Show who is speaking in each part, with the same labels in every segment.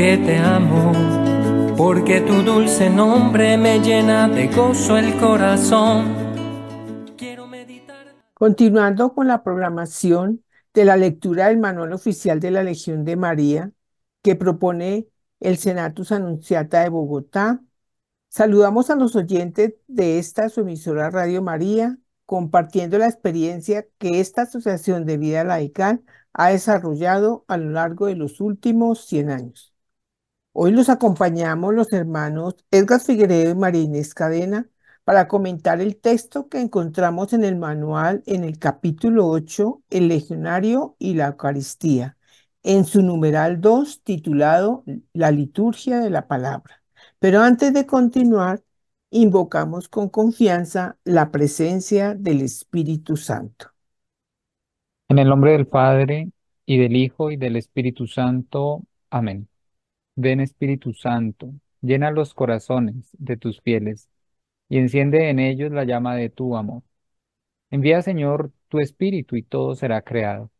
Speaker 1: te amo, porque tu dulce nombre me llena de gozo el corazón.
Speaker 2: Continuando con la programación de la lectura del Manual Oficial de la Legión de María, que propone el Senatus Anunciata de Bogotá, saludamos a los oyentes de esta su emisora Radio María, compartiendo la experiencia que esta Asociación de Vida Laical ha desarrollado a lo largo de los últimos 100 años. Hoy los acompañamos los hermanos Edgar Figueredo y María Inés Cadena para comentar el texto que encontramos en el manual en el capítulo 8, El Legionario y la Eucaristía, en su numeral 2 titulado La liturgia de la palabra. Pero antes de continuar, invocamos con confianza la presencia del Espíritu Santo.
Speaker 3: En el nombre del Padre, y del Hijo, y del Espíritu Santo. Amén. Ven Espíritu Santo, llena los corazones de tus fieles, y enciende en ellos la llama de tu amor. Envía, Señor, tu Espíritu, y todo será creado.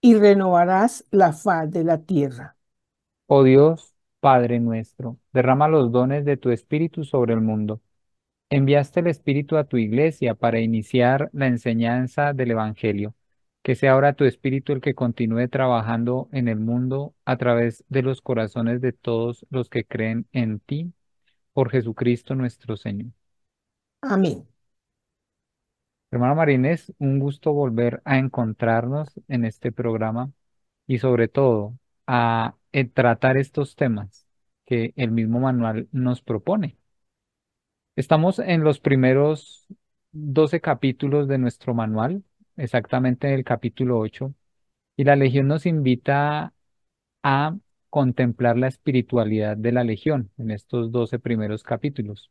Speaker 2: Y renovarás la faz de la tierra.
Speaker 3: Oh Dios, Padre nuestro, derrama los dones de tu Espíritu sobre el mundo. Enviaste el Espíritu a tu iglesia para iniciar la enseñanza del Evangelio. Que sea ahora tu Espíritu el que continúe trabajando en el mundo a través de los corazones de todos los que creen en ti, por Jesucristo nuestro Señor.
Speaker 2: Amén.
Speaker 3: Hermano Marínez, un gusto volver a encontrarnos en este programa y sobre todo a eh, tratar estos temas que el mismo manual nos propone. Estamos en los primeros 12 capítulos de nuestro manual, exactamente en el capítulo 8, y la Legión nos invita a contemplar la espiritualidad de la Legión en estos 12 primeros capítulos.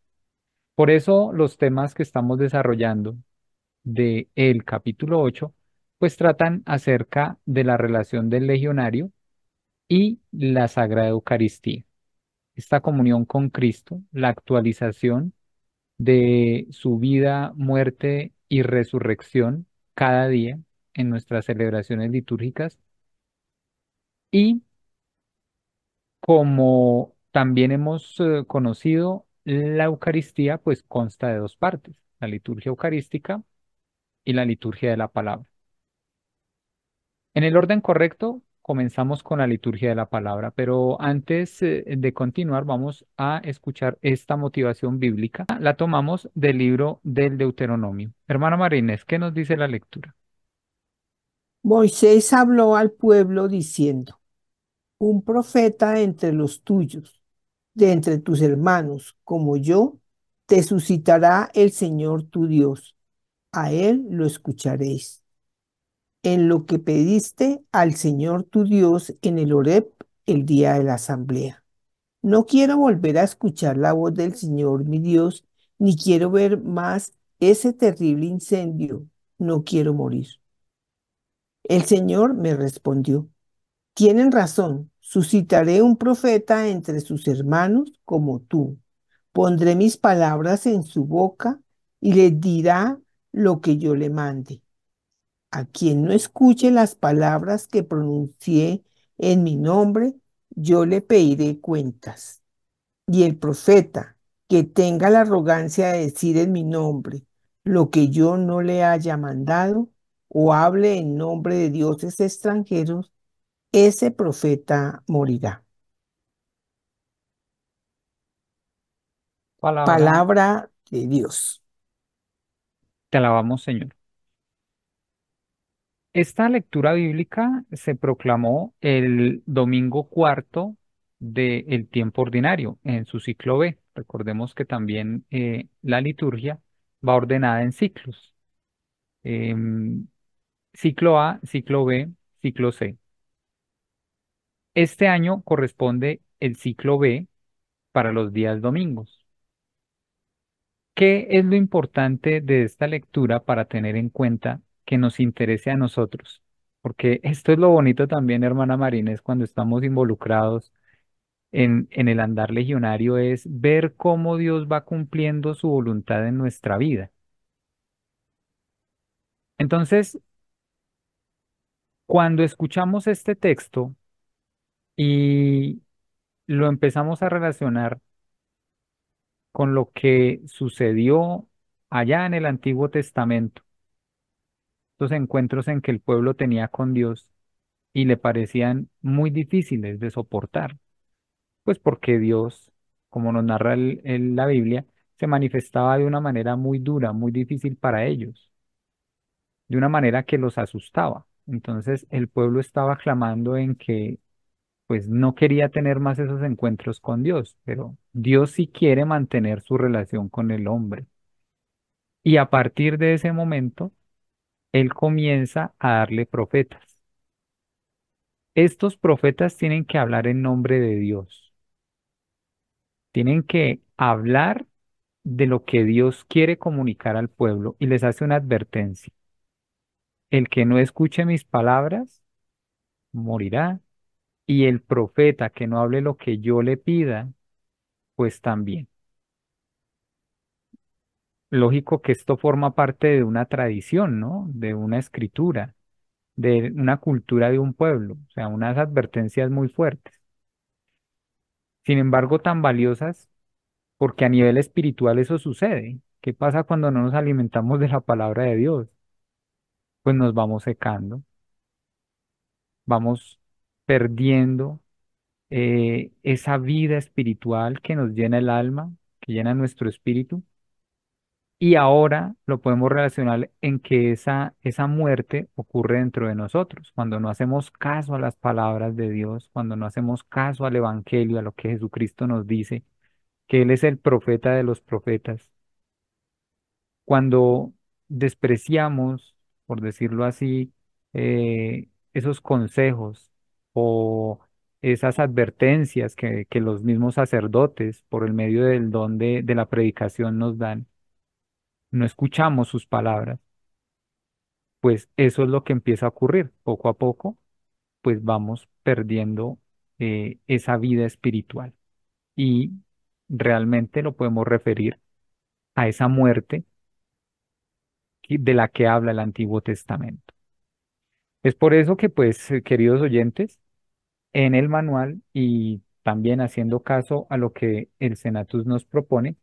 Speaker 3: Por eso los temas que estamos desarrollando de el capítulo 8 pues tratan acerca de la relación del legionario y la Sagrada Eucaristía. Esta comunión con Cristo, la actualización de su vida, muerte y resurrección cada día en nuestras celebraciones litúrgicas. Y como también hemos eh, conocido, la Eucaristía pues consta de dos partes, la liturgia eucarística y la liturgia de la palabra. En el orden correcto, comenzamos con la liturgia de la palabra, pero antes eh, de continuar vamos a escuchar esta motivación bíblica. La tomamos del libro del Deuteronomio. Hermana Marínez, ¿qué nos dice la lectura?
Speaker 2: Moisés habló al pueblo diciendo, un profeta entre los tuyos, de entre tus hermanos, como yo, te suscitará el Señor tu Dios. A él lo escucharéis en lo que pediste al Señor tu Dios en el Oreb el día de la asamblea. No quiero volver a escuchar la voz del Señor mi Dios, ni quiero ver más ese terrible incendio. No quiero morir. El Señor me respondió, tienen razón, suscitaré un profeta entre sus hermanos como tú. Pondré mis palabras en su boca y les dirá lo que yo le mande. A quien no escuche las palabras que pronuncié en mi nombre, yo le pediré cuentas. Y el profeta que tenga la arrogancia de decir en mi nombre lo que yo no le haya mandado o hable en nombre de dioses extranjeros, ese profeta morirá.
Speaker 3: Palabra,
Speaker 2: Palabra de Dios.
Speaker 3: te alabamos, Señor. Esta lectura bíblica se proclamó el domingo cuarto del tiempo ordinario en su ciclo B. Recordemos que también eh, la liturgia va ordenada en ciclos. Em, ciclo A, ciclo B, ciclo C. Este año corresponde el ciclo B para los días domingos. ¿Qué es lo importante de esta lectura para tener en cuenta que nos interese a nosotros. Porque esto es lo bonito también, hermana Marínez, cuando estamos involucrados en, en el andar legionario, es ver cómo Dios va cumpliendo su voluntad en nuestra vida. Entonces, Cuando escuchamos este texto y lo empezamos a relacionar con lo que sucedió allá en el Antiguo Testamento, encuentros en que el pueblo tenía con Dios y le parecían muy difíciles de soportar, pues porque Dios, como nos narra la Biblia, se manifestaba de una manera muy dura, muy difícil para ellos, de una manera que los asustaba. Entonces el pueblo estaba clamando en que pues no quería tener más esos encuentros con Dios, pero Dios sí quiere mantener su relación con el hombre. Y a partir de ese momento, Él comienza a darle profetas. Estos profetas tienen que hablar en nombre de Dios, tienen que hablar de lo que Dios quiere comunicar al pueblo y les hace una advertencia. El que no escuche mis palabras morirá, y el profeta que no hable lo que yo le pida, pues también. Lógico que esto forma parte de una tradición, ¿no? De una escritura, de una cultura de un pueblo, o sea, unas advertencias muy fuertes. Sin embargo, tan valiosas porque a nivel espiritual eso sucede. ¿Qué pasa cuando no nos alimentamos de la palabra de Dios? Pues nos vamos secando, vamos perdiendo eh, esa vida espiritual que nos llena el alma, que llena nuestro espíritu Y ahora lo podemos relacionar en que esa, esa muerte ocurre dentro de nosotros, cuando no hacemos caso a las palabras de Dios, cuando no hacemos caso al Evangelio, a lo que Jesucristo nos dice, que Él es el profeta de los profetas. Cuando despreciamos, por decirlo así, eh, esos consejos o esas advertencias que, que los mismos sacerdotes, por el medio del don de de la predicación, nos dan no escuchamos sus palabras, pues eso es lo que empieza a ocurrir. Poco a poco, pues vamos perdiendo eh, esa vida espiritual y realmente lo podemos referir a esa muerte de la que habla el Antiguo Testamento. Es por eso que, pues, eh, queridos oyentes, en el manual y también haciendo caso a lo que el Senatus nos propone,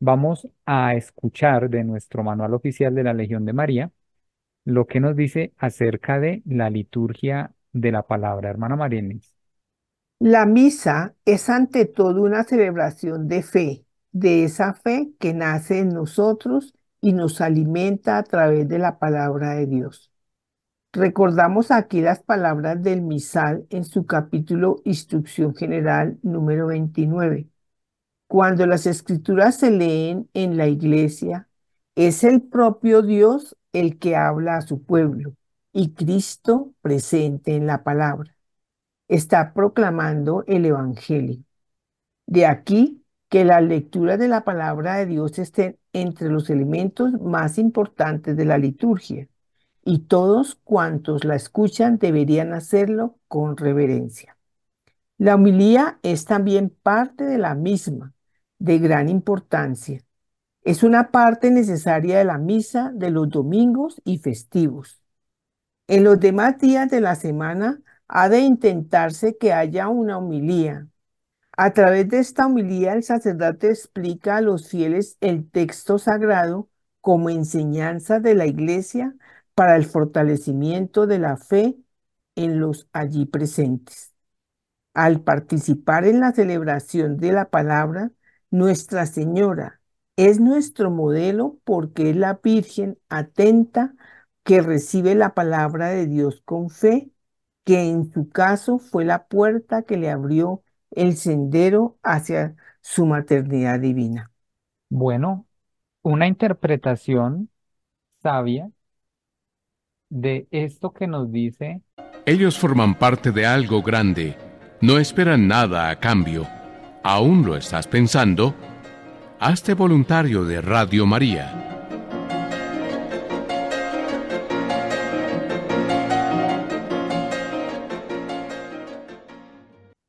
Speaker 3: vamos a escuchar de nuestro manual oficial de la Legión de María lo que nos dice acerca de la liturgia de la palabra, hermana María Inés.
Speaker 2: La misa es ante todo una celebración de fe, de esa fe que nace en nosotros y nos alimenta a través de la palabra de Dios. Recordamos aquí las palabras del misal en su capítulo Instrucción General número 29. Cuando las escrituras se leen en la iglesia, es el propio Dios el que habla a su pueblo y Cristo presente en la palabra. Está proclamando el Evangelio. De aquí que la lectura de la palabra de Dios esté entre los elementos más importantes de la liturgia y todos cuantos la escuchan deberían hacerlo con reverencia. La homilía es también parte de la misma, de gran importancia. Es una parte necesaria de la misa de los domingos y festivos. En los demás días de la semana ha de intentarse que haya una homilía. A través de esta homilía el sacerdote explica a los fieles el texto sagrado como enseñanza de la iglesia para el fortalecimiento de la fe en los allí presentes. Al participar en la celebración de la palabra, Nuestra Señora es nuestro modelo porque es la Virgen atenta que recibe la palabra de Dios con fe, que en su caso fue la puerta que le abrió el sendero hacia su maternidad divina.
Speaker 3: Bueno, una interpretación sabia de esto que nos dice
Speaker 4: Ellos forman parte de algo grande, no esperan nada a cambio. ¿Aún lo estás pensando? Hazte voluntario de Radio María.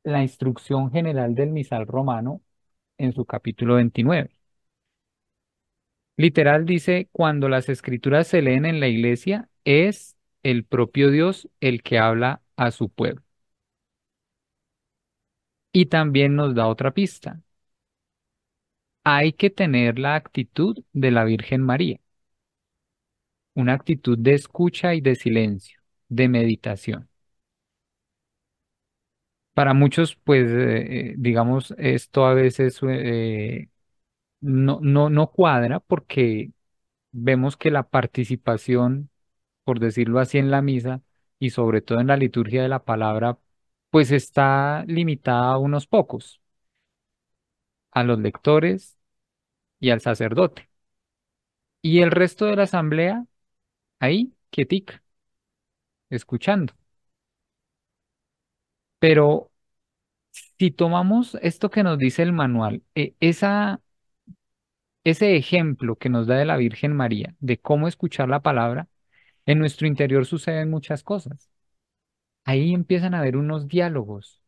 Speaker 3: la instrucción general del misal romano en su capítulo 29. Literal dice, cuando las escrituras se leen en la iglesia, es el propio Dios el que habla a su pueblo. Y también nos da otra pista. Hay que tener la actitud de la Virgen María, una actitud de escucha y de silencio, de meditación. Para muchos, pues, eh, eh, digamos, esto a veces eh, no, no, no cuadra porque vemos que la participación, por decirlo así, en la misa y sobre todo en la liturgia de la palabra, pues está limitada a unos pocos, a los lectores y al sacerdote. Y el resto de la asamblea, ahí, quietica, escuchando. Pero si tomamos esto que nos dice el manual, e, esa, ese ejemplo que nos da de la Virgen María, de cómo escuchar la palabra, en nuestro interior suceden muchas cosas. Ahí empiezan a haber unos diálogos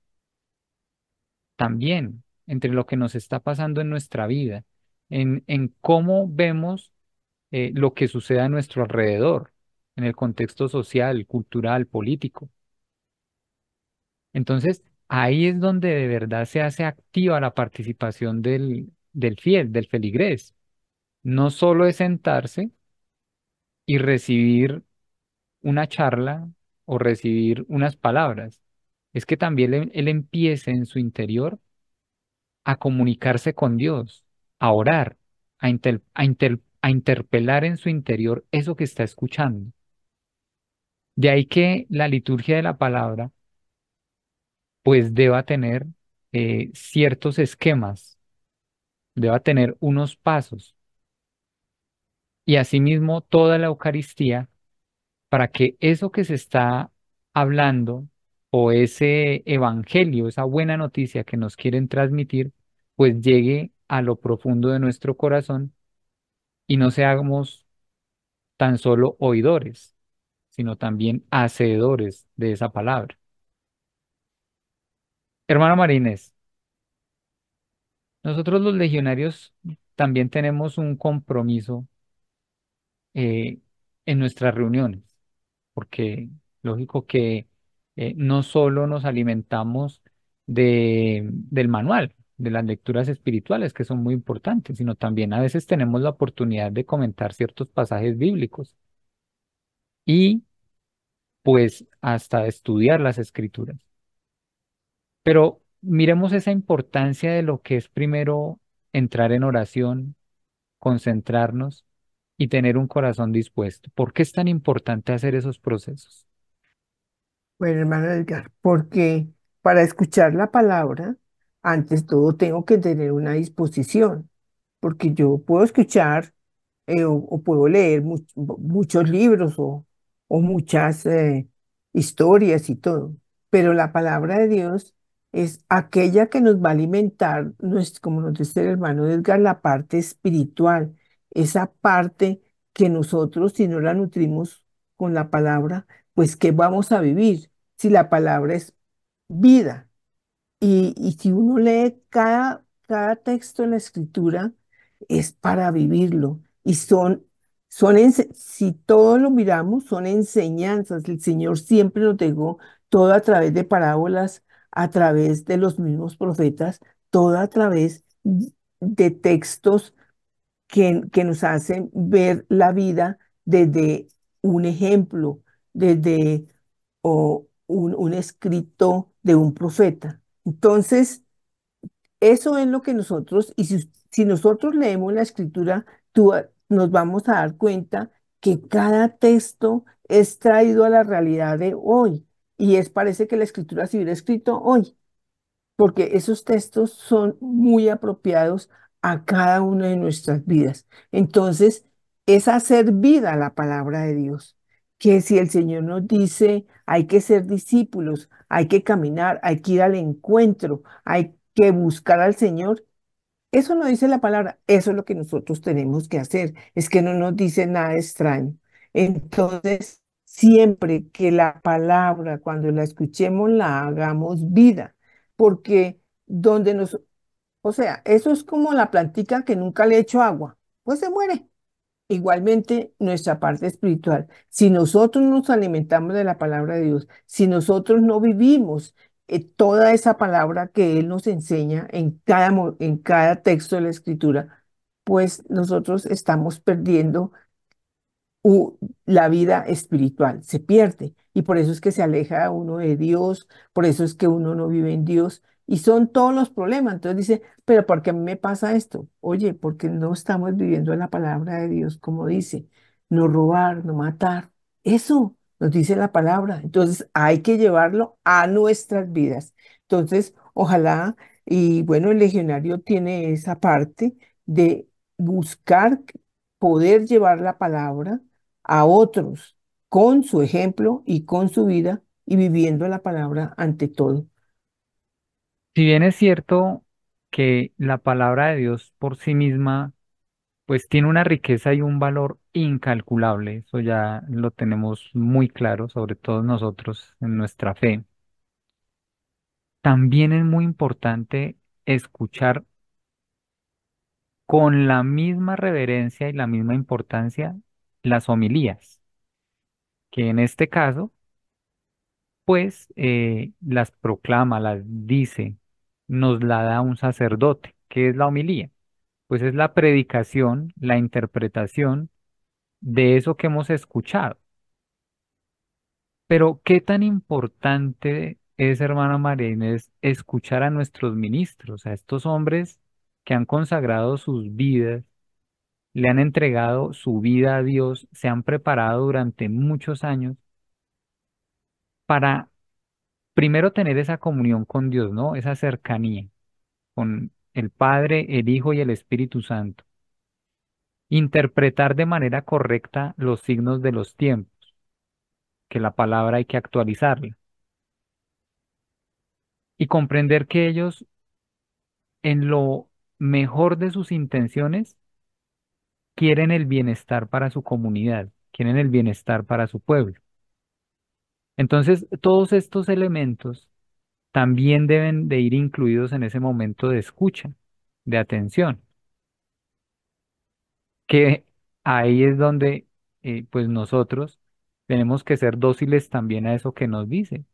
Speaker 3: también entre lo que nos está pasando en nuestra vida, en, en cómo vemos eh, lo que sucede a nuestro alrededor, en el contexto social, cultural, político. Entonces, ahí es donde de verdad se hace activa la participación del, del fiel, del feligrés. No solo es sentarse y recibir una charla o recibir unas palabras, es que también él, empiece en su interior a comunicarse con Dios, a orar, a, a, a interpelar en su interior eso que está escuchando. De ahí que la liturgia de la palabra pues deba tener eh, ciertos esquemas, deba tener unos pasos. Y asimismo toda la Eucaristía, para que eso que se está hablando o ese evangelio, esa buena noticia que nos quieren transmitir, pues llegue a lo profundo de nuestro corazón y no seamos tan solo oidores, sino también hacedores de esa palabra. Hermano Marínez, nosotros los legionarios también tenemos un compromiso eh, en nuestras reuniones, porque lógico que eh, no solo nos alimentamos de, del manual, de las lecturas espirituales, que son muy importantes, sino también a veces tenemos la oportunidad de comentar ciertos pasajes bíblicos y pues hasta estudiar las escrituras. Pero miremos esa importancia de lo que es primero entrar en oración, concentrarnos y tener un corazón dispuesto. ¿Por qué es tan importante hacer esos procesos?
Speaker 2: Bueno, hermano Edgar, porque para escuchar la palabra, antes todo tengo que tener una disposición, porque yo puedo escuchar eh, o, puedo leer muchos libros o, o muchas eh, historias y todo, pero la palabra de Dios es aquella que nos va a alimentar, como nos dice el hermano Edgar, la parte espiritual, esa parte que nosotros, si no la nutrimos con la palabra, pues ¿qué vamos a vivir? Si la palabra es vida. Y, y si uno lee cada, cada texto en la escritura, es para vivirlo. Y son, son si todo lo miramos, son enseñanzas. El Señor siempre nos dejó todo a través de parábolas a través de los mismos profetas, todo a través de textos que, nos hacen ver la vida desde un ejemplo, desde o un, un escrito de un profeta. Entonces, eso es lo que nosotros, y si, si nosotros leemos la escritura, tú, nos vamos a dar cuenta que cada texto es traído a la realidad de hoy. Y es, parece que la escritura se hubiera escrito hoy, porque esos textos son muy apropiados a cada una de nuestras vidas. Entonces, es hacer vida la palabra de Dios, que si el Señor nos dice, hay que ser discípulos, hay que caminar, hay que ir al encuentro, hay que buscar al Señor, eso no dice la palabra, eso es lo que nosotros tenemos que hacer, es que no nos dice nada extraño. Entonces, siempre que la palabra, cuando la escuchemos, la hagamos vida, porque donde nos, o sea, eso es como la plantica que nunca le echo agua, pues se muere. igualmente nuestra parte espiritual. Si nosotros nos alimentamos de la palabra de Dios, si nosotros no vivimos eh, toda esa palabra que Él nos enseña en cada, en cada texto de la escritura, pues nosotros estamos perdiendo la vida espiritual, se pierde. Y por eso es que se aleja uno de Dios, por eso es que uno no vive en Dios. Y son todos los problemas. Entonces dice, pero ¿por qué me pasa esto? Oye, porque no estamos viviendo la palabra de Dios como dice. No robar, no matar. Eso nos dice la palabra. Entonces hay que llevarlo a nuestras vidas. Entonces, ojalá, y bueno, el legionario tiene esa parte de buscar poder llevar la palabra a otros con su ejemplo y con su vida y viviendo la palabra ante todo.
Speaker 3: Si bien es cierto que la palabra de Dios por sí misma pues tiene una riqueza y un valor incalculable, eso ya lo tenemos muy claro, sobre todo nosotros en nuestra fe. También es muy importante escuchar con la misma reverencia y la misma importancia las homilías, que en este caso, pues eh, las proclama, las dice, nos la da un sacerdote. ¿Qué es la homilía? Pues es la predicación, la interpretación de eso que hemos escuchado. Pero qué tan importante es, hermana María escuchar a nuestros ministros, a estos hombres que han consagrado sus vidas le han entregado su vida a Dios, se han preparado durante muchos años para primero tener esa comunión con Dios, ¿no? Esa cercanía con el Padre, el Hijo y el Espíritu Santo. Interpretar de manera correcta los signos de los tiempos, que la palabra hay que actualizarla. Y comprender que ellos, en lo mejor de sus intenciones, quieren el bienestar para su comunidad, quieren el bienestar para su pueblo. Entonces, todos estos elementos también deben de ir incluidos en ese momento de escucha, de atención, que ahí es donde eh, pues nosotros tenemos que ser dóciles también a eso que nos dice,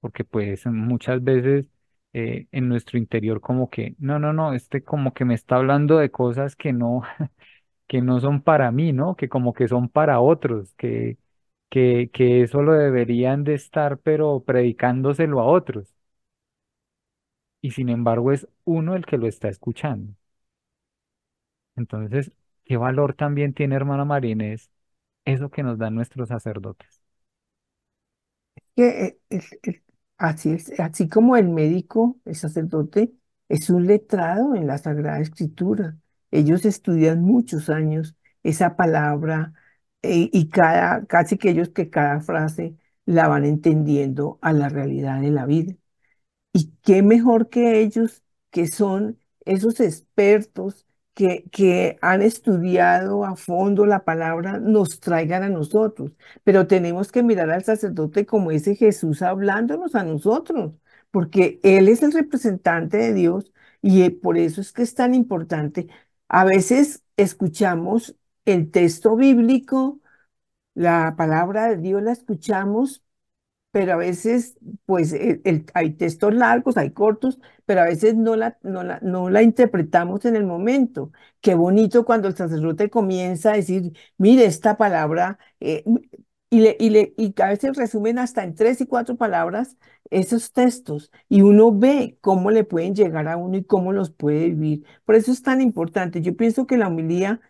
Speaker 3: porque pues muchas veces eh, en nuestro interior como que, no, no, no, este como que me está hablando de cosas que no, que no son para mí, ¿no? Que como que son para otros, que, que, que eso lo deberían de estar, pero predicándoselo a otros. Y sin embargo es uno el que lo está escuchando. Entonces, ¿qué valor también tiene, hermana Marínez, eso que nos dan nuestros sacerdotes?
Speaker 2: Que eh, así es, así como el médico, el sacerdote, es un letrado en la Sagrada Escritura. Ellos estudian muchos años esa palabra eh, y cada, casi que ellos que cada frase la van entendiendo a la realidad de la vida. Y qué mejor que ellos que son esos expertos que, que han estudiado a fondo la palabra nos traigan a nosotros. Pero tenemos que mirar al sacerdote como ese Jesús hablándonos a nosotros, porque Él es el representante de Dios y eh, por eso es que es tan importante a veces escuchamos el texto bíblico, la palabra de Dios la escuchamos, pero a veces, pues, hay textos largos, hay cortos, pero a veces no la, no la, no la interpretamos en el momento. Qué bonito cuando el sacerdote comienza a decir, mire, esta palabra, eh, y, le, y, le, y a veces resumen hasta en tres y cuatro palabras esos textos y uno ve cómo le pueden llegar a uno y cómo los puede vivir. Por eso es tan importante. Yo pienso que la humildad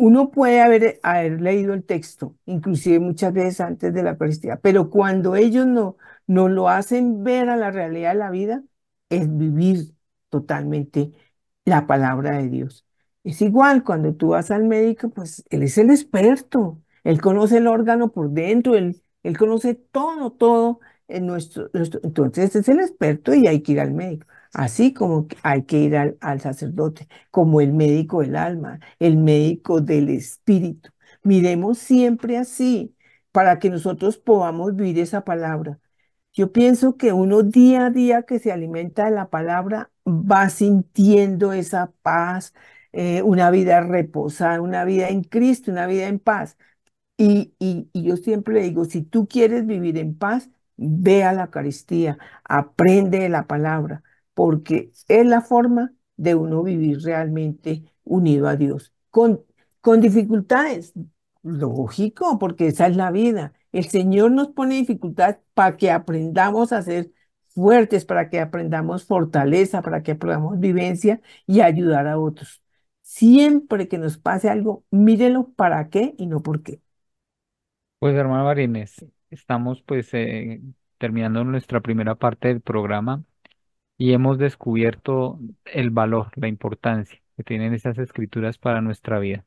Speaker 2: uno puede haber, haber leído el texto, inclusive muchas veces antes de la Eucaristía, pero cuando ellos no, no lo hacen ver a la realidad de la vida, es vivir totalmente la palabra de Dios. Es igual cuando tú vas al médico, pues él es el experto, él conoce el órgano por dentro, él, él conoce todo, todo en nuestro, entonces es el experto y hay que ir al médico. Así como hay que ir al, sacerdote, como el médico del alma, el médico del espíritu. Miremos siempre así para que nosotros podamos vivir esa palabra. Yo pienso que uno día a día que se alimenta de la palabra va sintiendo esa paz, eh, una vida reposada, una vida en Cristo, una vida en paz. Y, y, y yo siempre le digo, si tú quieres vivir en paz, ve a la Eucaristía, aprende de la palabra, porque es la forma de uno vivir realmente unido a Dios. Con, con dificultades, lógico, porque esa es la vida. El Señor nos pone dificultades para que aprendamos a ser fuertes, para que aprendamos fortaleza, para que aprendamos vivencia y ayudar a otros. Siempre que nos pase algo, mírelo para qué y no por qué.
Speaker 3: Pues hermano Marínez, estamos pues eh, terminando nuestra primera parte del programa y hemos descubierto el valor, la importancia que tienen esas escrituras para nuestra vida.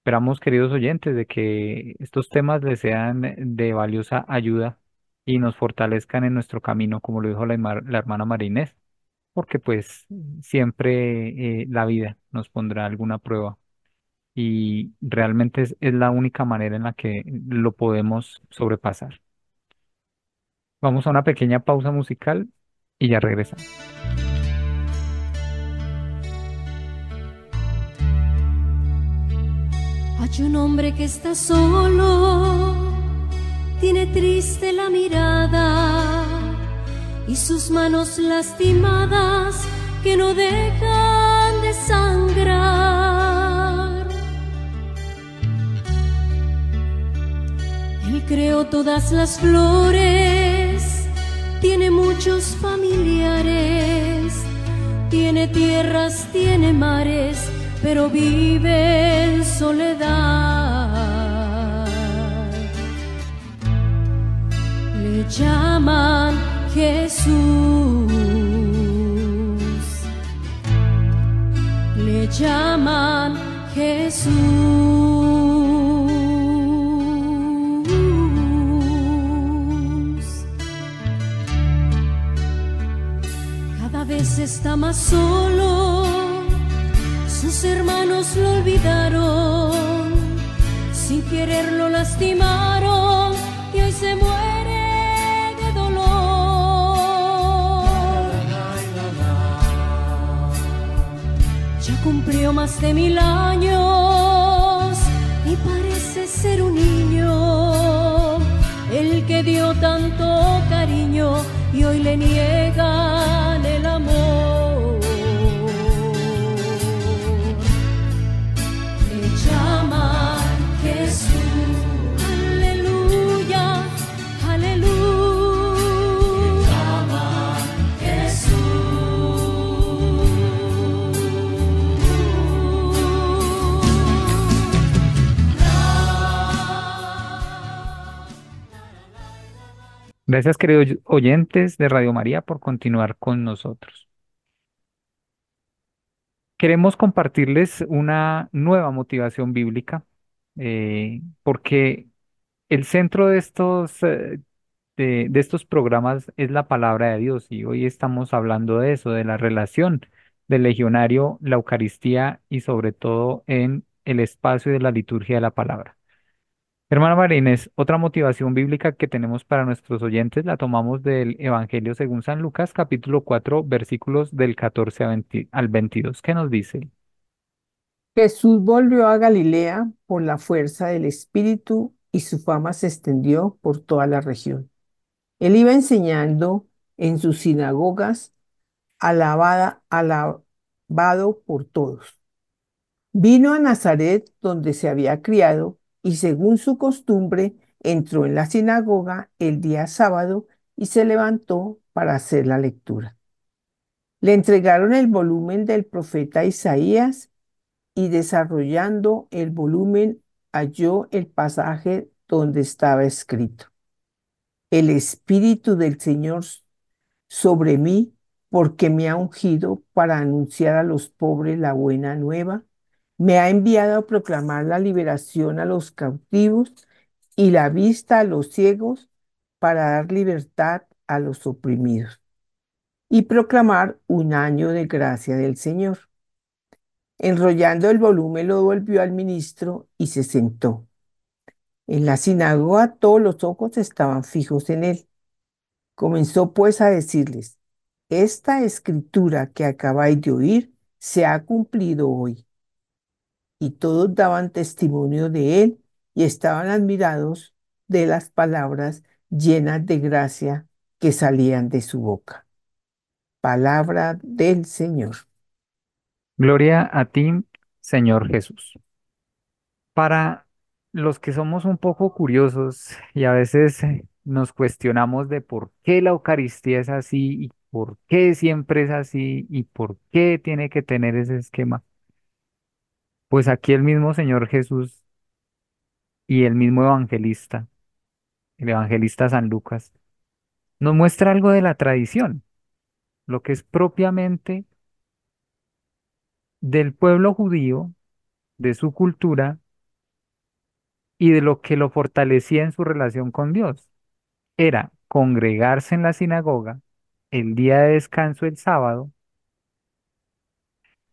Speaker 3: Esperamos, queridos oyentes, de que estos temas les sean de valiosa ayuda y nos fortalezcan en nuestro camino, como lo dijo la, la hermana Marinés, porque pues siempre eh, la vida nos pondrá alguna prueba y realmente es, es la única manera en la que lo podemos sobrepasar. Vamos a una pequeña pausa musical y ya regresamos.
Speaker 5: Hay un hombre que está solo, tiene triste la mirada y sus manos lastimadas que no dejan de sangrar. Él creó todas las flores, tiene muchos familiares, tiene tierras, tiene mares pero vive en soledad. Le llaman Jesús, le llaman Jesús. Está más solo sus hermanos lo olvidaron, sin querer lo lastimaron y hoy se muere de dolor. Ya cumplió más de mil años y parece ser un niño, el que dio tanto cariño y hoy le niegan
Speaker 3: Gracias, queridos oyentes de Radio María, por continuar con nosotros. Queremos compartirles una nueva motivación bíblica, eh, porque el centro de estos, eh, de, de estos programas es la palabra de Dios, y hoy estamos hablando de eso, de la relación del legionario, la Eucaristía y sobre todo en el espacio de la liturgia de la palabra. Hermana Marínez, otra motivación bíblica que tenemos para nuestros oyentes la tomamos del Evangelio según San Lucas, capítulo 4, versículos del 14 al 22. ¿Qué nos dice?
Speaker 2: Jesús volvió a Galilea por la fuerza del Espíritu y su fama se extendió por toda la región. Él iba enseñando en sus sinagogas, alabada, alabado por todos. Vino a Nazaret, donde se había criado, y según su costumbre entró en la sinagoga el día sábado y se levantó para hacer la lectura. Le entregaron el volumen del profeta Isaías y desarrollando el volumen halló el pasaje donde estaba escrito. El Espíritu del Señor sobre mí porque me ha ungido para anunciar a los pobres la buena nueva me ha enviado a proclamar la liberación a los cautivos y la vista a los ciegos para dar libertad a los oprimidos y proclamar un año de gracia del Señor. Enrollando el volumen lo volvió al ministro y se sentó. En la sinagoga todos los ojos estaban fijos en él. Comenzó pues a decirles, esta escritura que acabáis de oír se ha cumplido hoy. Y todos daban testimonio de él y estaban admirados de las palabras llenas de gracia que salían de su boca. Palabra del Señor.
Speaker 3: Gloria a ti, Señor Jesús. Para los que somos un poco curiosos y a veces nos cuestionamos de por qué la Eucaristía es así y por qué siempre es así y por qué tiene que tener ese esquema, pues aquí el mismo Señor Jesús y el mismo evangelista, el evangelista San Lucas, nos muestra algo de la tradición, lo que es propiamente del pueblo judío, de su cultura y de lo que lo fortalecía en su relación con Dios. Era congregarse en la sinagoga el día de descanso el sábado,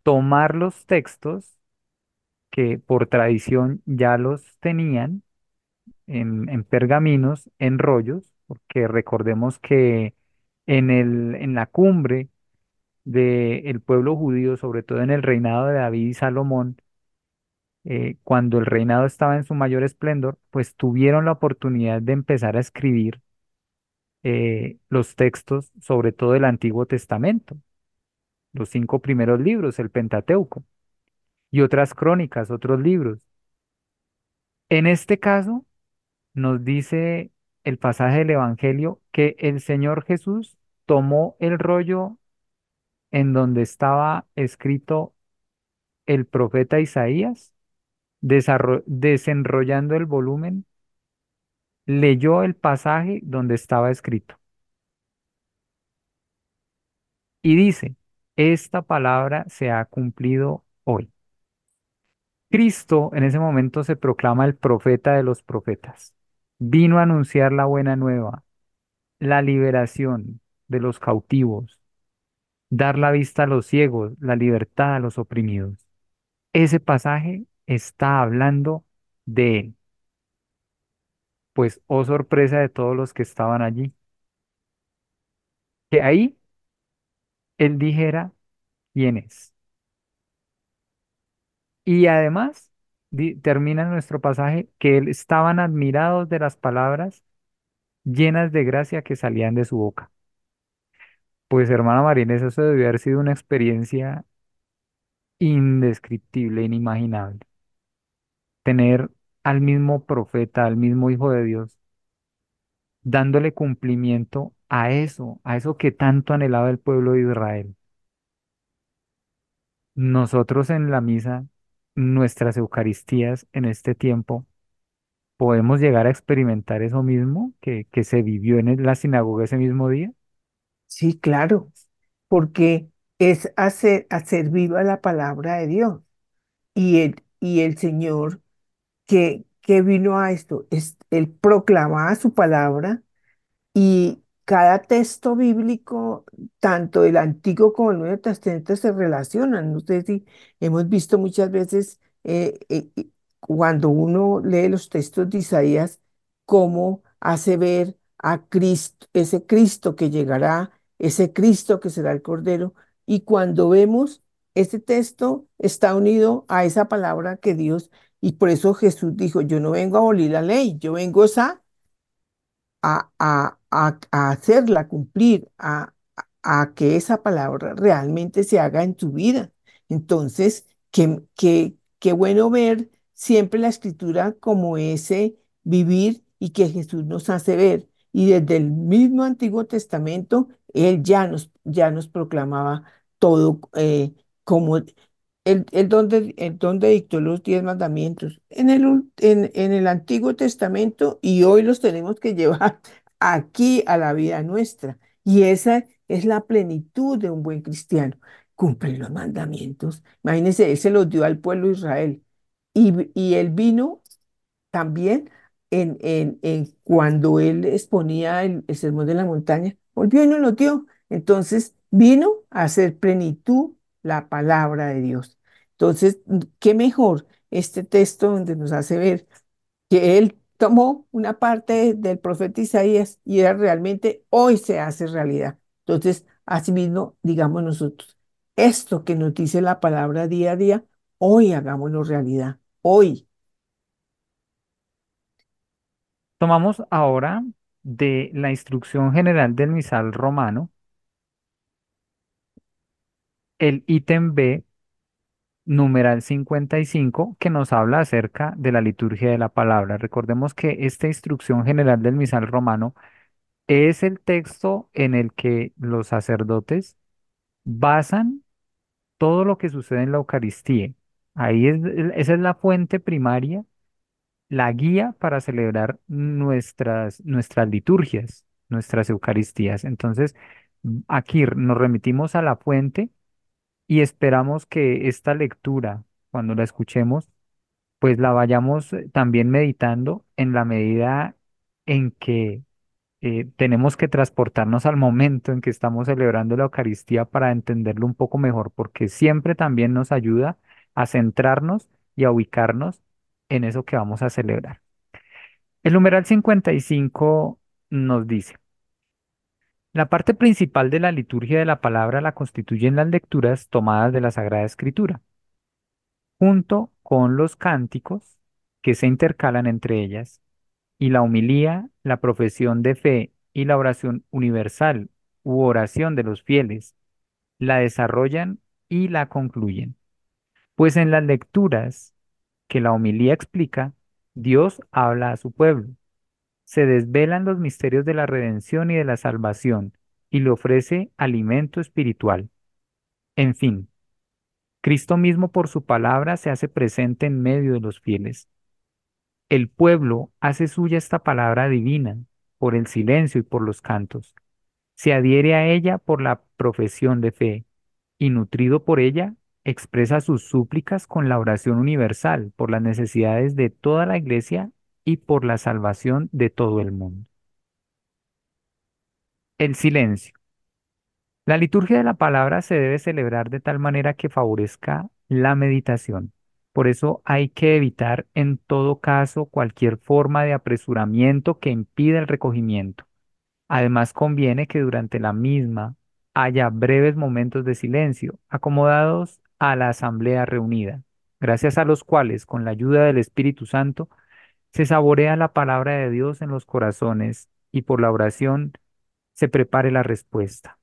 Speaker 3: tomar los textos que por tradición ya los tenían en, en pergaminos, en rollos, porque recordemos que en, el, en la cumbre del pueblo judío, sobre todo en el reinado de David y Salomón, eh, cuando el reinado estaba en su mayor esplendor, pues tuvieron la oportunidad de empezar a escribir eh, los textos, sobre todo del Antiguo Testamento, los cinco primeros libros, el Pentateuco, y otras crónicas, otros libros. En este caso, nos dice el pasaje del Evangelio que el Señor Jesús tomó el rollo en donde estaba escrito el profeta Isaías, desenrollando el volumen, leyó el pasaje donde estaba escrito. Y dice, esta palabra se ha cumplido hoy. Cristo en ese momento se proclama el profeta de los profetas. Vino a anunciar la buena nueva, la liberación de los cautivos, dar la vista a los ciegos, la libertad a los oprimidos. Ese pasaje está hablando de él. Pues, oh sorpresa de todos los que estaban allí, que ahí él dijera quién es. Y además termina nuestro pasaje que él estaban admirados de las palabras llenas de gracia que salían de su boca. Pues hermana Marina, eso debió haber sido una experiencia indescriptible, inimaginable. Tener al mismo profeta, al mismo Hijo de Dios, dándole cumplimiento a eso, a eso que tanto anhelaba el pueblo de Israel. Nosotros en la misa, nuestras Eucaristías en este tiempo, podemos llegar a experimentar eso mismo que, que se vivió en la sinagoga ese mismo día.
Speaker 2: Sí, claro, porque es hacer, hacer viva la palabra de Dios. Y el, y el Señor que, que vino a esto, es, él proclamaba su palabra y cada texto bíblico, tanto el Antiguo como el Nuevo Testamento, se relacionan. No sé si hemos visto muchas veces eh, eh, cuando uno lee los textos de Isaías, cómo hace ver a Cristo, ese Cristo que llegará, ese Cristo que será el Cordero. Y cuando vemos ese texto está unido a esa palabra que Dios, y por eso Jesús dijo, yo no vengo a abolir la ley, yo vengo a, a, a, hacerla cumplir, a, que esa palabra realmente se haga en tu vida. Entonces, qué, bueno ver siempre la escritura como ese vivir y que Jesús nos hace ver. Y desde el mismo Antiguo Testamento, Él ya nos, ya nos proclamaba todo eh, como el, el, donde, el donde dictó los diez mandamientos en el, en el Antiguo Testamento y hoy los tenemos que llevar aquí a la vida nuestra. Y esa es la plenitud de un buen cristiano. Cumplir los mandamientos. Imagínense, él se los dio al pueblo de Israel. Y, y él vino también en, en, en cuando él exponía el, el, sermón de la montaña, volvió y nos lo dio. Entonces vino a hacer plenitud la palabra de Dios. Entonces, qué mejor este texto donde nos hace ver que él tomó una parte del profeta Isaías y era realmente hoy se hace realidad. Entonces, asimismo, digamos nosotros, Esto que nos dice la palabra día a día, hoy hagámoslo realidad. Hoy.
Speaker 3: Tomamos ahora de la instrucción general del misal romano el ítem B, numeral 55, que nos habla acerca de la liturgia de la palabra. Recordemos que esta instrucción general del misal romano es el texto en el que los sacerdotes basan todo lo que sucede en la Eucaristía. Ahí es, esa es la fuente primaria, la guía para celebrar nuestras, nuestras liturgias, nuestras Eucaristías. Entonces, aquí nos remitimos a la fuente y esperamos que esta lectura, cuando la escuchemos, pues la vayamos eh, también meditando en la medida en que eh, tenemos que transportarnos al momento en que estamos celebrando la Eucaristía para entenderlo un poco mejor, porque siempre también nos ayuda a centrarnos y a ubicarnos en eso que vamos a celebrar. El numeral 55 nos dice, la parte principal de la liturgia de la palabra la constituyen las lecturas tomadas de la Sagrada Escritura, junto con los cánticos que se intercalan entre ellas, y la humilía, la profesión de fe y la oración universal u oración de los fieles, la desarrollan y la concluyen. Pues en las lecturas que la humilía explica, Dios habla a su pueblo se desvelan los misterios de la redención y de la salvación y le ofrece alimento espiritual. En fin, Cristo mismo por su palabra se hace presente en medio de los fieles. El pueblo hace suya esta palabra divina por el silencio y por los cantos. Se adhiere a ella por la profesión de fe y nutrido por ella expresa sus súplicas con la oración universal por las necesidades de toda la iglesia y por la salvación de todo el mundo. El silencio. La liturgia de la palabra se debe celebrar de tal manera que favorezca la meditación. Por eso hay que evitar en todo caso cualquier forma de apresuramiento que impida el recogimiento. Además conviene que durante la misma haya breves momentos de silencio, acomodados a la asamblea reunida, gracias a los cuales, con la ayuda del Espíritu Santo, se saborea la palabra de Dios en los corazones y por la oración se prepare la respuesta.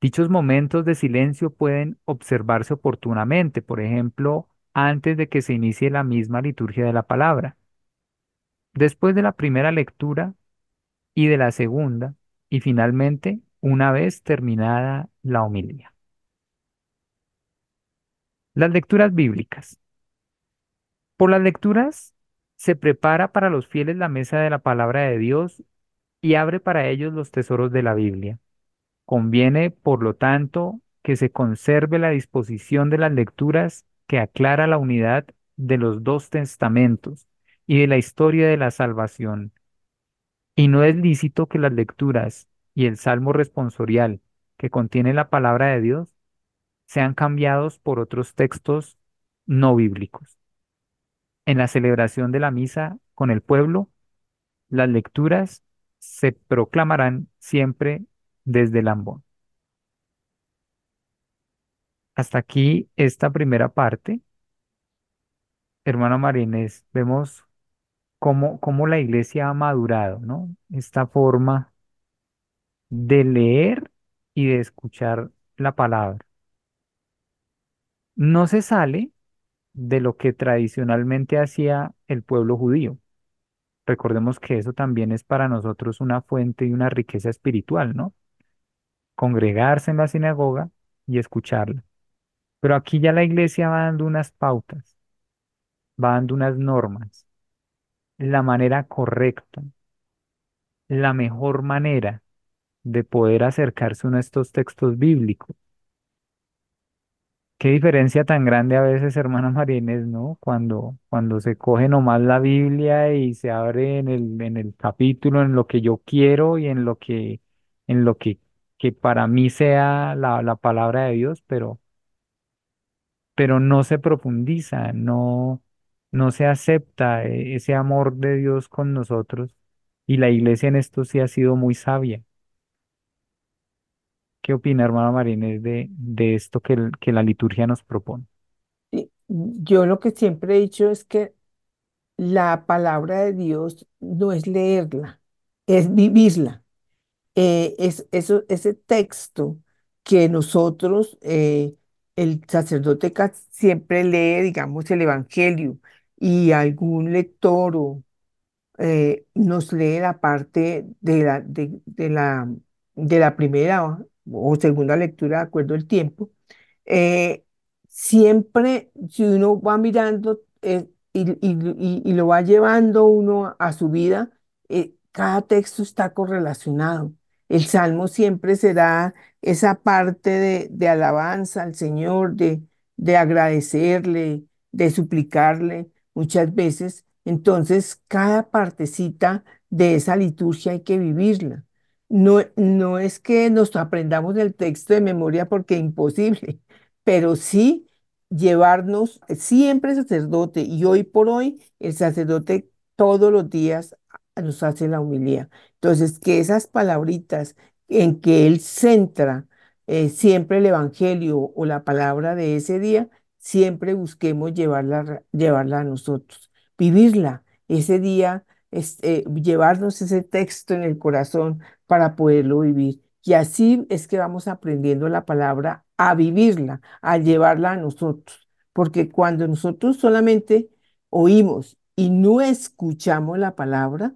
Speaker 3: Dichos momentos de silencio pueden observarse oportunamente, por ejemplo, antes de que se inicie la misma liturgia de la palabra, después de la primera lectura y de la segunda, y finalmente una vez terminada la homilía. Las lecturas bíblicas. Por las lecturas se prepara para los fieles la mesa de la palabra de Dios y abre para ellos los tesoros de la Biblia. Conviene, por lo tanto, que se conserve la disposición de las lecturas que aclara la unidad de los dos testamentos y de la historia de la salvación. Y no es lícito que las lecturas y el salmo responsorial que contiene la palabra de Dios sean cambiados por otros textos no bíblicos en la celebración de la misa con el pueblo, las lecturas se proclamarán siempre desde el ambón. Hasta aquí esta primera parte. Hermano Marínez, vemos cómo, cómo la iglesia ha madurado, ¿no? Esta forma de leer y de escuchar la palabra. No se sale de lo que tradicionalmente hacía el pueblo judío. Recordemos que eso también es para nosotros una fuente y una riqueza espiritual, ¿no? Congregarse en la sinagoga y escucharla. Pero aquí ya la iglesia va dando unas pautas, va dando unas normas, la manera correcta, la mejor manera de poder acercarse a estos textos bíblicos. Qué diferencia tan grande a veces, hermanas Marines, ¿no? Cuando, cuando se coge nomás la Biblia y se abre en el, en el capítulo, en lo que yo quiero y en lo que, en lo que, que para mí sea la, la palabra de Dios, pero, pero no se profundiza, no, no se acepta e, ese amor de Dios con nosotros. Y la iglesia en esto sí ha sido muy sabia ¿Qué opina, hermano Marínez, de, de esto que, que la liturgia nos propone?
Speaker 2: Yo lo que siempre he dicho es que la palabra de Dios no es leerla, es vivirla. eh, es, eso, ese texto que nosotros, eh, el sacerdote siempre lee, digamos, el Evangelio y algún lector o, eh, nos lee la parte de la, de la, de la primera o segunda lectura, de acuerdo al tiempo, eh, siempre, si uno va mirando eh, y, y- y- lo va llevando uno a su vida, eh, cada texto está correlacionado. El salmo siempre será esa parte de, de alabanza al Señor, de, de agradecerle, de suplicarle muchas veces. Entonces, cada partecita de esa liturgia hay que vivirla. No, no es que nos aprendamos el texto de memoria porque es imposible, pero sí llevarnos siempre sacerdote y hoy por hoy el sacerdote todos los días nos hace la humildad. Entonces, que esas palabritas en que él centra eh, siempre el evangelio o la palabra de ese día, siempre busquemos llevarla, llevarla a nosotros, vivirla ese día, eh, llevarnos ese texto en el corazón para poderlo vivir. Y así es que vamos aprendiendo la palabra a vivirla, a llevarla a nosotros. Porque cuando nosotros solamente oímos y no escuchamos la palabra,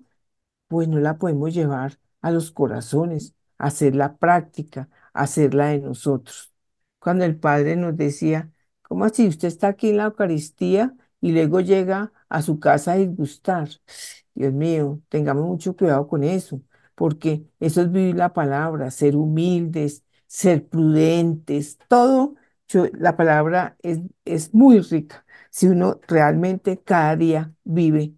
Speaker 2: pues no la podemos llevar a los corazones, hacerla práctica, hacerla de nosotros. Cuando el Padre nos decía, ¿cómo así? Usted está aquí en la Eucaristía y luego llega a su casa a disgustar. Dios mío, tengamos mucho cuidado con eso, porque eso es vivir la palabra, ser humildes, ser prudentes, todo. yo- la palabra es, es muy rica si uno realmente cada día vive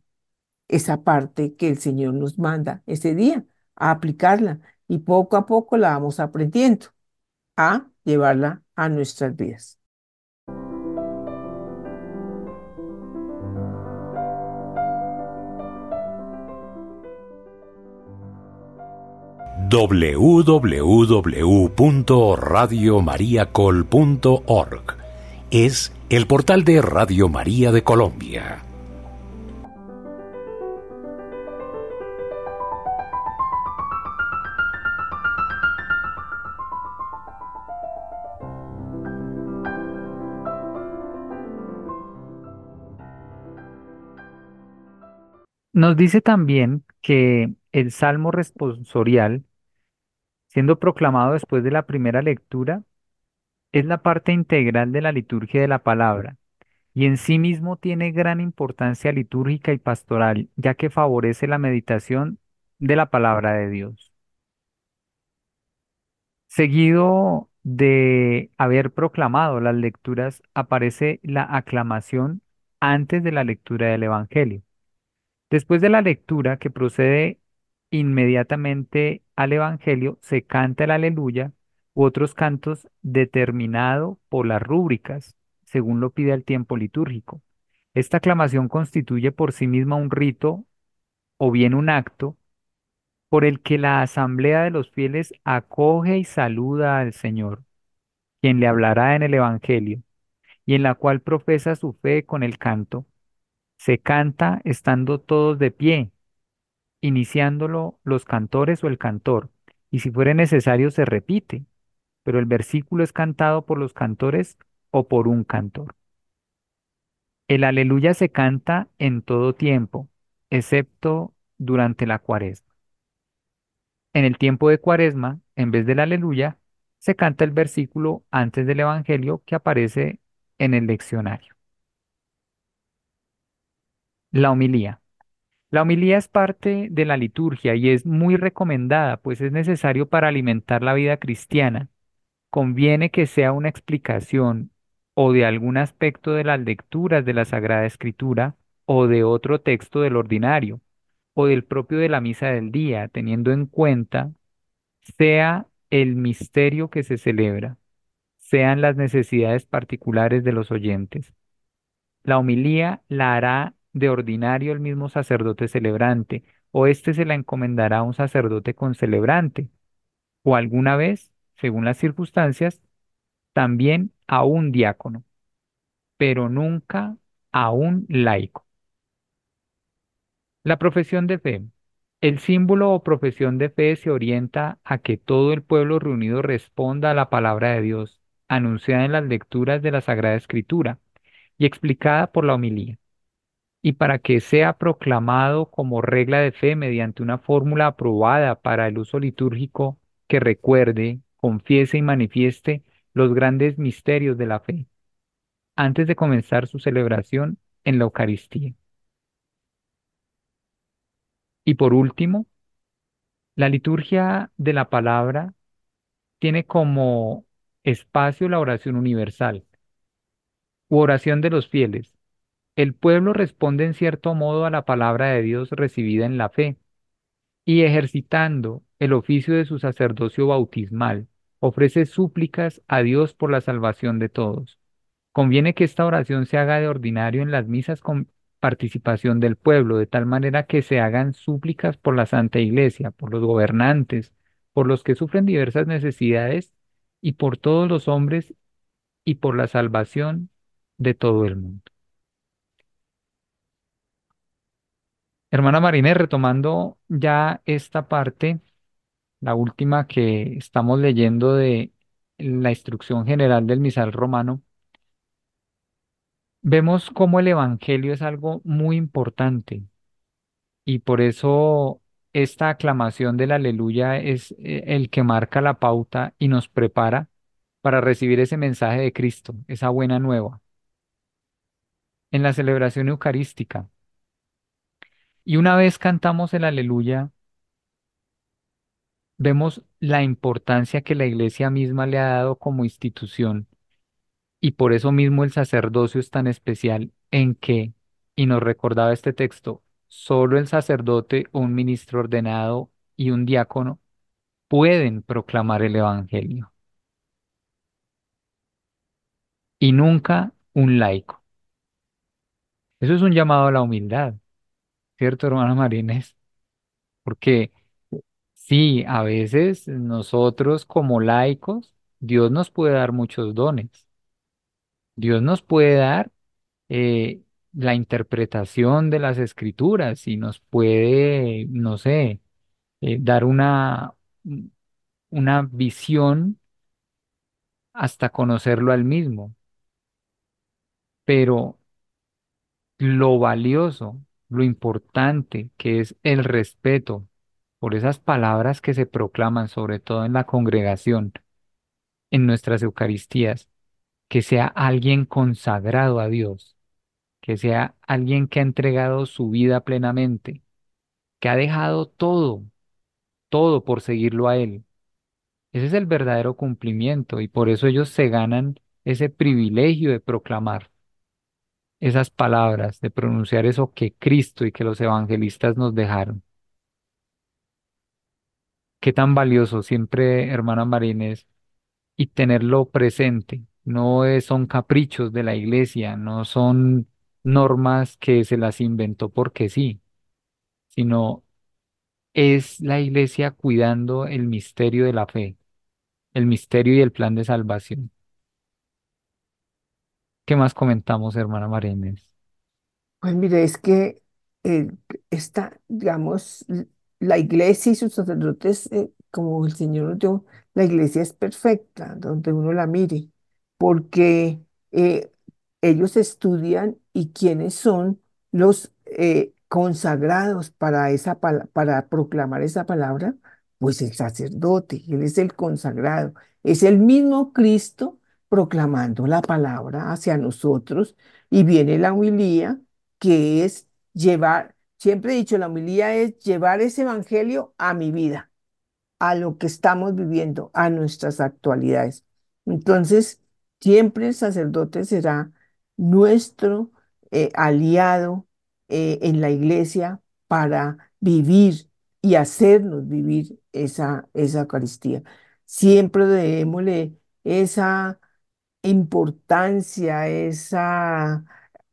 Speaker 2: esa parte que el Señor nos manda ese día, a aplicarla y poco a poco la vamos aprendiendo a llevarla a nuestras vidas.
Speaker 6: www.radiomariacol.org es el portal de Radio María de Colombia.
Speaker 3: Nos dice también que el salmo responsorial, siendo proclamado después de la primera lectura, es la parte integral de la liturgia de la palabra y en sí mismo tiene gran importancia litúrgica y pastoral, ya que favorece la meditación de la palabra de Dios. Seguido de haber proclamado las lecturas, aparece la aclamación antes de la lectura del Evangelio. Después de la lectura que procede inmediatamente al Evangelio, se canta el aleluya u otros cantos determinado por las rúbricas, según lo pide el tiempo litúrgico. Esta aclamación constituye por sí misma un rito o bien un acto por el que la asamblea de los fieles acoge y saluda al Señor, quien le hablará en el Evangelio, y en la cual profesa su fe con el canto. Se canta estando todos de pie, iniciándolo los cantores o el cantor, y si fuere necesario se repite, pero el versículo es cantado por los cantores o por un cantor. El aleluya se canta en todo tiempo, excepto durante la cuaresma. En el tiempo de cuaresma, en vez del aleluya, se canta el versículo antes del evangelio que aparece en el leccionario. La homilía. La homilía es parte de la liturgia y es muy recomendada, pues es necesario para alimentar la vida cristiana. Conviene que sea una explicación o de algún aspecto de las lecturas de la Sagrada Escritura o de otro texto del ordinario o del propio de la misa del día, teniendo en cuenta sea el misterio que se celebra, sean las necesidades particulares de los oyentes. La homilía la hará de ordinario el mismo sacerdote celebrante, o éste se la encomendará a un sacerdote concelebrante, o alguna vez según las circunstancias, también a un diácono, pero nunca a un laico. La profesión de fe. El símbolo o profesión de fe se orienta a que todo el pueblo reunido responda a la palabra de Dios, anunciada en las lecturas de la Sagrada Escritura y explicada por la homilía, y para que sea proclamado como regla de fe mediante una fórmula aprobada para el uso litúrgico que recuerde, confiese y manifieste los grandes misterios de la fe, antes de comenzar su celebración en la Eucaristía. Y por último, la liturgia de la palabra tiene como espacio la oración universal u oración de los fieles. El pueblo responde en cierto modo a la palabra de Dios recibida en la fe y ejercitando el oficio de su sacerdocio bautismal, ofrece súplicas a Dios por la salvación de todos. Conviene que esta oración se haga de ordinario en las misas con participación del pueblo, de tal manera que se hagan súplicas por la Santa Iglesia, por los gobernantes, por los que sufren diversas necesidades y por todos los hombres y por la salvación de todo el mundo. Hermana Marinés, retomando ya esta parte, la última que estamos leyendo de la instrucción general del misal romano, vemos cómo el Evangelio es algo muy importante y por eso esta aclamación del aleluya es eh, el que marca la pauta y nos prepara para recibir ese mensaje de Cristo, esa buena nueva. En la celebración eucarística. Y una vez cantamos el aleluya, vemos la importancia que la iglesia misma le ha dado como institución y por eso mismo el sacerdocio es tan especial en que, y nos recordaba este texto, solo el sacerdote, un ministro ordenado y un diácono pueden proclamar el Evangelio. Y nunca un laico. Eso es un llamado a la humildad, ¿cierto, hermana Marines? Porque sí, a veces nosotros como laicos, Dios nos puede dar muchos dones. Dios nos puede dar eh, la interpretación de las escrituras y nos puede, no sé, eh, dar una, una visión hasta conocerlo al mismo. Pero lo valioso, lo importante que es el respeto por esas palabras que se proclaman, sobre todo en la congregación, en nuestras Eucaristías, que sea alguien consagrado a Dios, que sea alguien que ha entregado su vida plenamente, que ha dejado todo, todo por seguirlo a Él. Ese es el verdadero cumplimiento y por eso ellos se ganan ese privilegio de proclamar esas palabras, de pronunciar eso que Cristo y que los evangelistas nos dejaron. Qué tan valioso siempre, hermana Marines, y tenerlo presente. No son caprichos de la iglesia, no son normas que se las inventó porque sí, sino es la iglesia cuidando el misterio de la fe, el misterio y el plan de salvación. ¿Qué más comentamos, hermana Marines?
Speaker 2: Pues mire, es que eh, esta, digamos, la iglesia y sus sacerdotes, eh, como el Señor nos dio, la iglesia es perfecta, donde uno la mire, porque eh, ellos estudian y quiénes son los eh, consagrados para esa para proclamar esa palabra, pues el sacerdote, él es el consagrado, es el mismo Cristo proclamando la palabra hacia nosotros y viene la humilía que es llevar, siempre he dicho, la humilía es llevar ese evangelio a mi vida, a lo que estamos viviendo, a nuestras actualidades. Entonces, siempre el sacerdote será nuestro eh, aliado eh, en la iglesia para vivir y hacernos vivir esa, esa Eucaristía. Siempre debémosle esa importancia, esa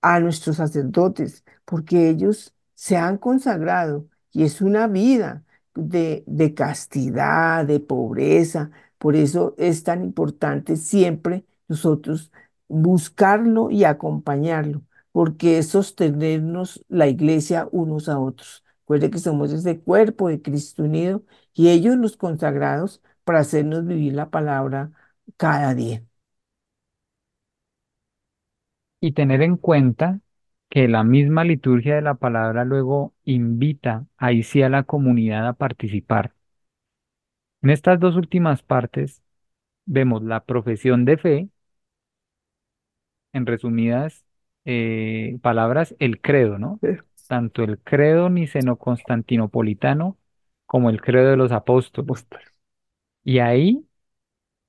Speaker 2: a nuestros sacerdotes, porque ellos se han consagrado y es una vida de, de castidad, de pobreza, Por eso es tan importante siempre nosotros buscarlo y acompañarlo, porque es sostenernos la iglesia unos a otros. Recuerde que somos ese cuerpo de Cristo unido y ellos los consagrados para hacernos vivir la palabra cada día.
Speaker 3: Y tener en cuenta que la misma liturgia de la palabra luego invita ahí sí a la comunidad a participar. En estas dos últimas partes vemos la profesión de fe, en resumidas eh, palabras, el credo, ¿no? Tanto el credo niceno-constantinopolitano como el credo de los apóstoles. Y ahí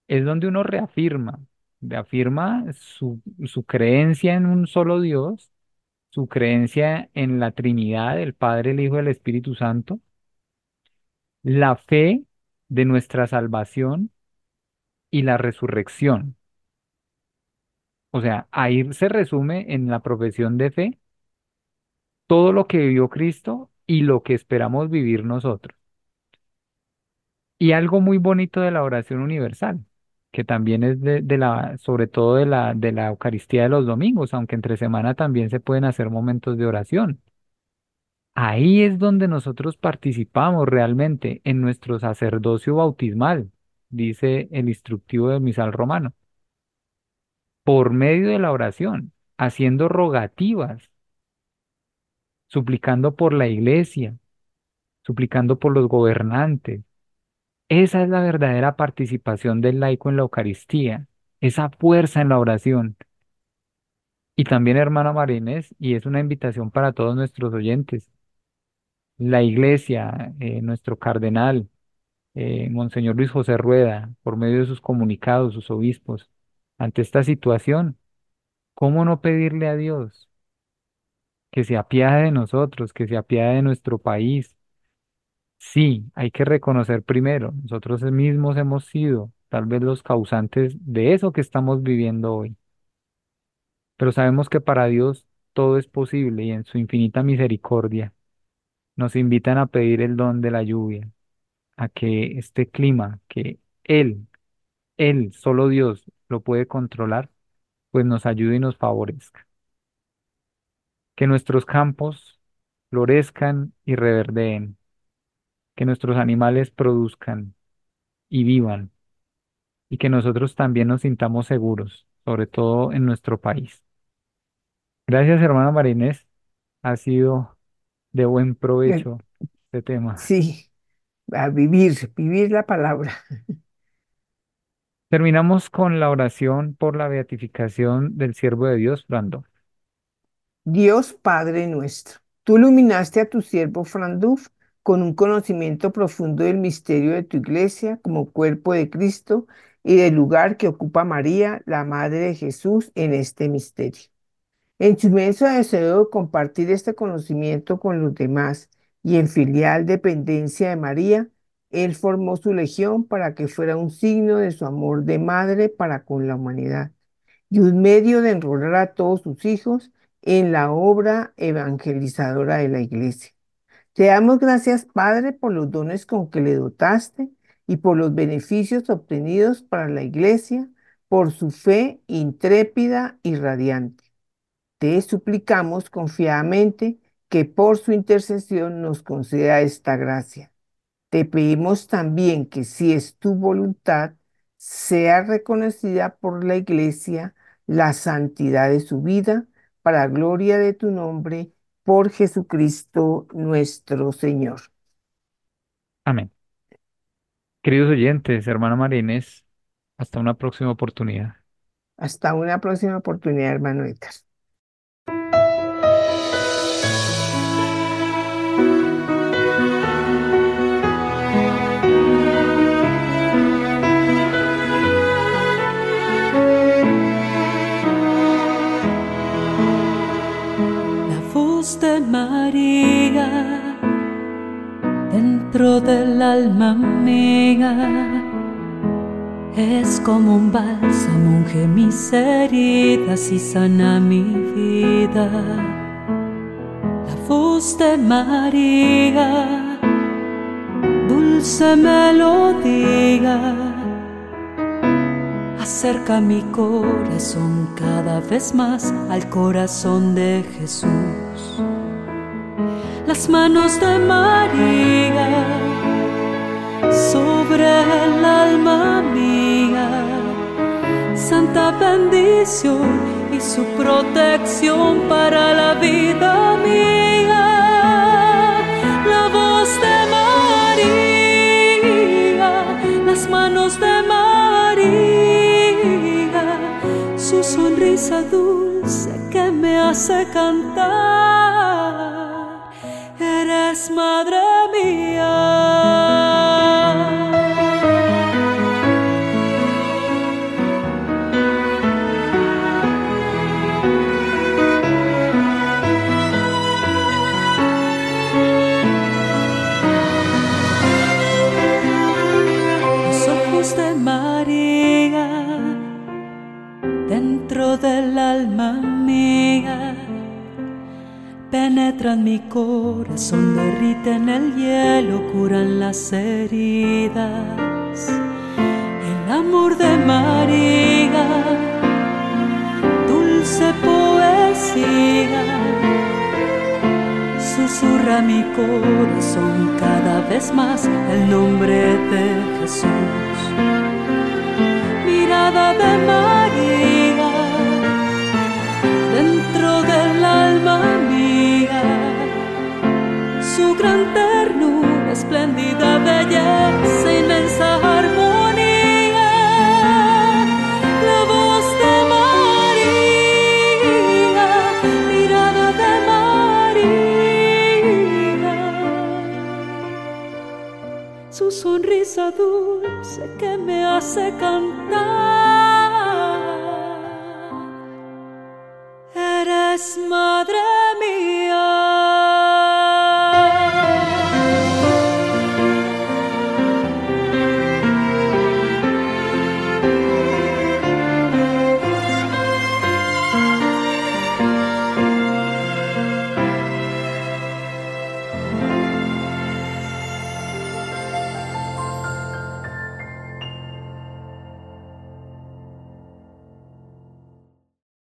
Speaker 3: es donde uno reafirma, reafirma su, su creencia en un solo Dios, su creencia en la Trinidad, el Padre, el Hijo y el Espíritu Santo, la fe de nuestra salvación y la resurrección. O sea, ahí se resume en la profesión de fe todo lo que vivió Cristo y lo que esperamos vivir nosotros. Y algo muy bonito de la oración universal, que también es de, la, sobre todo de la, de la Eucaristía de los domingos, aunque entre semana también se pueden hacer momentos de oración. Ahí es donde nosotros participamos realmente en nuestro sacerdocio bautismal, dice el instructivo del misal romano, por medio de la oración, haciendo rogativas, suplicando por la iglesia, suplicando por los gobernantes, esa es la verdadera participación del laico en la Eucaristía, esa fuerza en la oración. Y también, hermana Marínez, y es una invitación para todos nuestros oyentes, la iglesia, eh, nuestro cardenal, eh, Monseñor Luis José Rueda, por medio de sus comunicados, sus obispos, ante esta situación, ¿cómo no pedirle a Dios que se apiade de nosotros, que se apiade de nuestro país, Sí, hay que reconocer primero, nosotros mismos hemos sido tal vez los causantes de eso que estamos viviendo hoy, pero sabemos que para Dios todo es posible y en su infinita misericordia nos invitan a pedir el don de la lluvia, a que este clima que Él, Él, solo Dios lo puede controlar, pues nos ayude y nos favorezca. Que nuestros campos florezcan y reverdeen que nuestros animales produzcan y vivan y que nosotros también nos sintamos seguros, sobre todo en nuestro país. Gracias, hermana Marinés. Ha sido de buen provecho este tema.
Speaker 2: Sí, a vivir, vivir la palabra.
Speaker 3: Terminamos con la oración por la beatificación del siervo de Dios, Brando.
Speaker 2: Dios Padre nuestro, tú iluminaste a tu siervo Franduf con un conocimiento profundo del misterio de tu iglesia como cuerpo de Cristo y del lugar que ocupa María, la Madre de Jesús, en este misterio. En su inmenso deseo de compartir este conocimiento con los demás y en filial dependencia de María, él formó su legión para que fuera un signo de su amor de madre para con la humanidad y un medio de enrolar a todos sus hijos en la obra evangelizadora de la iglesia. Te damos gracias, Padre, por los dones con que le dotaste y por los beneficios obtenidos para la Iglesia, por su fe intrépida y radiante. Te suplicamos confiadamente que por su intercesión nos conceda esta gracia. Te pedimos también que si es tu voluntad, sea reconocida por la Iglesia la santidad de su vida, para gloria de tu nombre por Jesucristo nuestro Señor.
Speaker 3: Amén. Queridos oyentes, hermano Marines, hasta una próxima oportunidad.
Speaker 2: Hasta una próxima oportunidad, hermano Edgar.
Speaker 5: Dentro del alma mía es como un bálsamo, unge mis heridas y sana mi vida. La voz de María, dulce melodía, acerca mi corazón cada vez más al corazón de Jesús. Las manos de María sobre el alma mía, santa bendición y su protección para la vida mía. La voz de María, las manos de María, su sonrisa dulce que me hace cantar. Eres corazón, derriten el hielo, curan las heridas. El amor de María, dulce poesía susurra mi corazón cada vez más el nombre de Jesús. Mirada de María, gran ternura, espléndida belleza, inmensa armonía, la voz de María, mirada de María, su sonrisa dulce que me hace cantar.